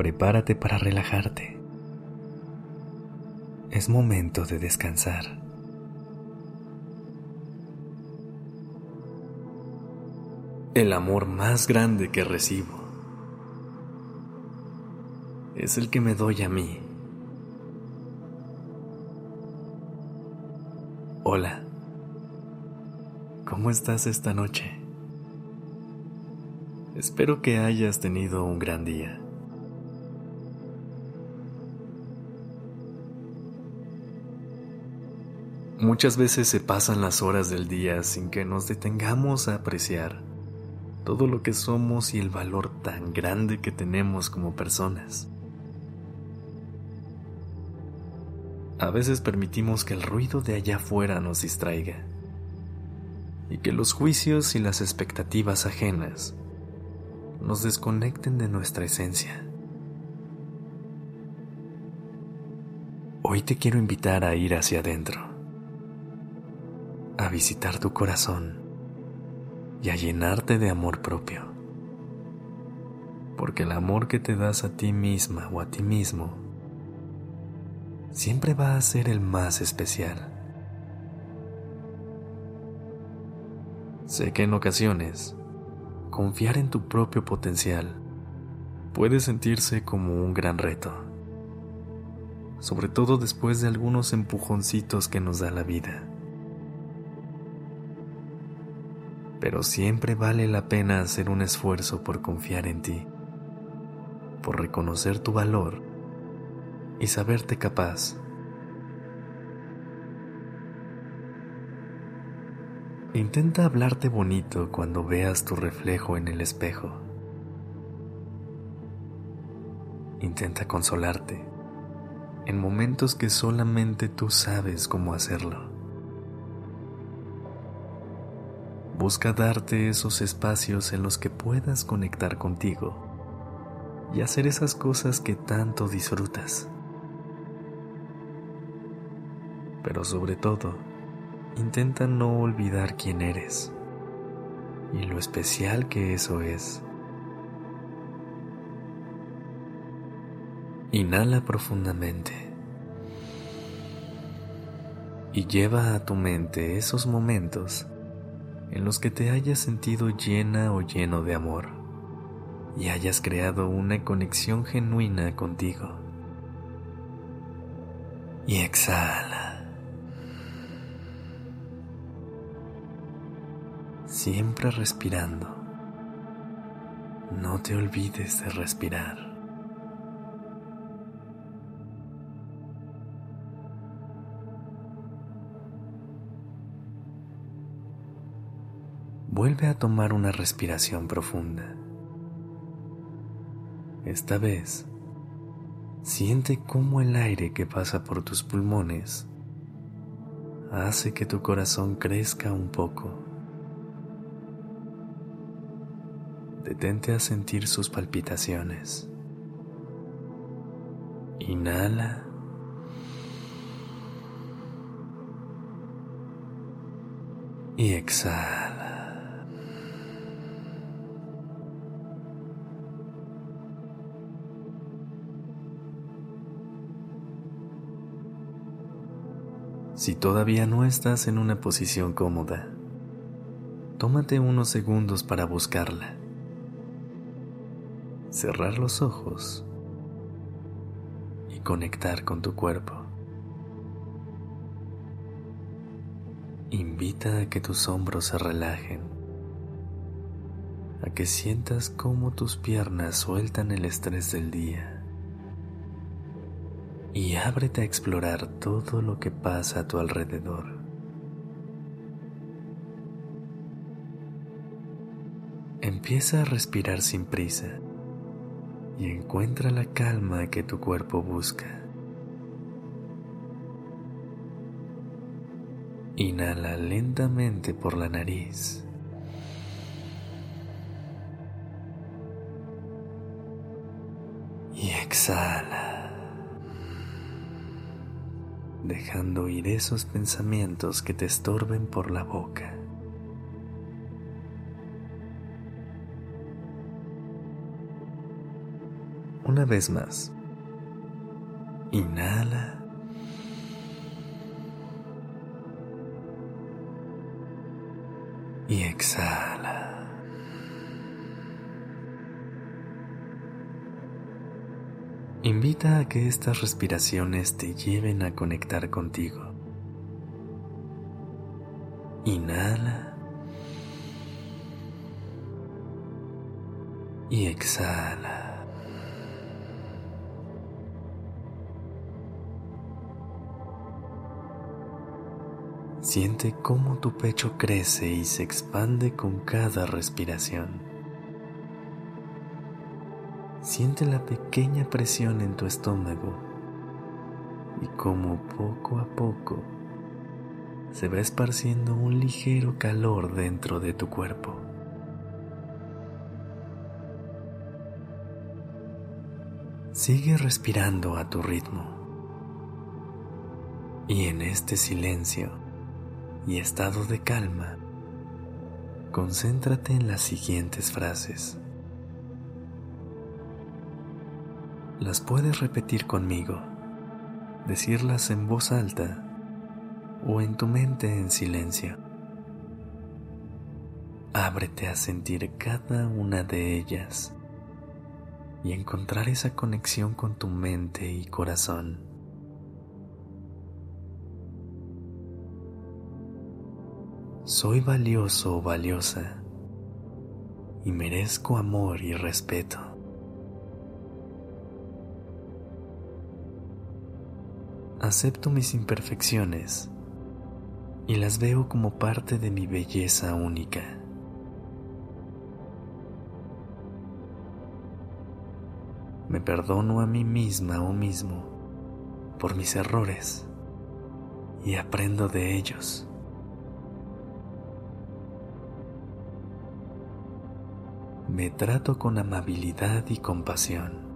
Prepárate para relajarte. Es momento de descansar. El amor más grande que recibo es el que me doy a mí. Hola, ¿cómo estás esta noche? Espero que hayas tenido un gran día. Muchas veces se pasan las horas del día sin que nos detengamos a apreciar todo lo que somos y el valor tan grande que tenemos como personas. A veces permitimos que el ruido de allá afuera nos distraiga y que los juicios y las expectativas ajenas nos desconecten de nuestra esencia. Hoy te quiero invitar a ir hacia adentro, visitar tu corazón y a llenarte de amor propio. Porque el amor que te das a ti misma o a ti mismo siempre va a ser el más especial. Sé que en ocasiones confiar en tu propio potencial puede sentirse como un gran reto, sobre todo después de algunos empujoncitos que nos da la vida. Pero siempre vale la pena hacer un esfuerzo por confiar en ti, por reconocer tu valor y saberte capaz Intenta hablarte bonito cuando veas tu reflejo en el espejo. Intenta consolarte en momentos que solamente tú sabes cómo hacerlo. Busca darte esos espacios en los que puedas conectar contigo y hacer esas cosas que tanto disfrutas. Pero sobre todo, Intenta no olvidar quién eres y lo especial que eso es. Inhala profundamente y lleva a tu mente esos momentos en los que te hayas sentido llena o lleno de amor y hayas creado una conexión genuina contigo. Y exhala. siempre respirando. No te olvides de respirar. Vuelve a tomar una respiración profunda. Esta vez, siente cómo el aire que pasa por tus pulmones hace que tu corazón crezca un poco. detente a sentir sus palpitaciones. Inhala. Y exhala. Si todavía no estás en una posición cómoda, tómate unos segundos para buscarla cerrar los ojos y conectar con tu cuerpo. Invita a que tus hombros se relajen, a que sientas cómo tus piernas sueltan el estrés del día y ábrete a explorar todo lo que pasa a tu alrededor. Empieza a respirar sin prisa y encuentra la calma que tu cuerpo busca. Inhala lentamente por la nariz. Dejando ir esos pensamientos que te estorben por la boca. Una vez más. Inhala. y exhala. Invita a que estas respiraciones te lleven a conectar contigo. Inhala y exhala. Siente cómo tu pecho crece y se expande con cada respiración. Siente la pequeña presión en tu estómago y cómo poco a poco se va esparciendo un ligero calor dentro de tu cuerpo. Sigue respirando a tu ritmo. Y en este silencio, y estado de calma, concéntrate en las siguientes frases. Las puedes repetir conmigo, decirlas en voz alta o en tu mente en silencio. Ábrete a sentir cada una de ellas y encontrar esa conexión con tu mente y corazón. Soy valioso o valiosa y merezco amor y respeto. Acepto mis imperfecciones y las veo como parte de mi belleza única. Me perdono a mí misma o mismo por mis errores y aprendo de ellos. me trato con amabilidad y compasión.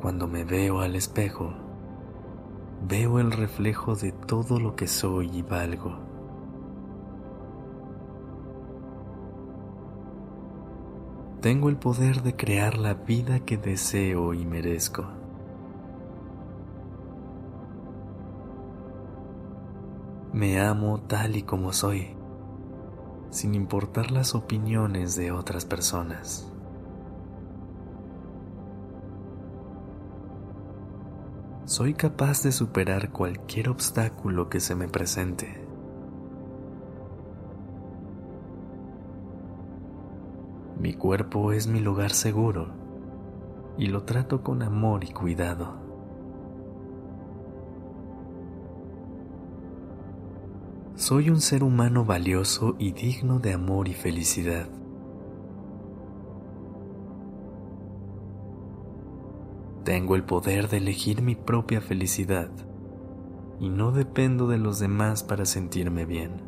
Cuando me veo al espejo, veo el reflejo de todo lo que soy y valgo. Tengo el poder de crear la vida que deseo y merezco. Me amo tal y como soy, sin importar las opiniones de otras personas. Soy capaz de superar cualquier obstáculo que se me presente. Mi cuerpo es mi lugar seguro y lo trato con amor y cuidado. Soy un ser humano valioso y digno de amor y felicidad. Tengo el poder de elegir mi propia felicidad y no dependo de los demás para sentirme bien.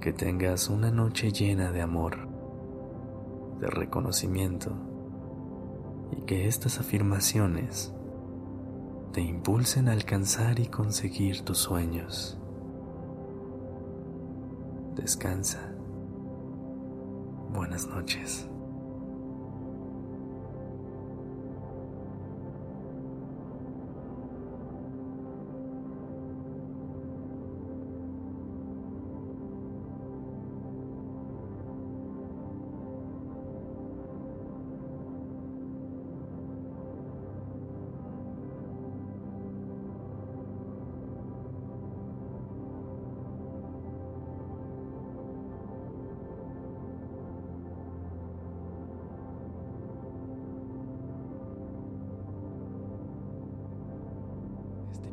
Que tengas una noche llena de amor de reconocimiento y que estas afirmaciones te impulsen a alcanzar y conseguir tus sueños. Descansa. Buenas noches.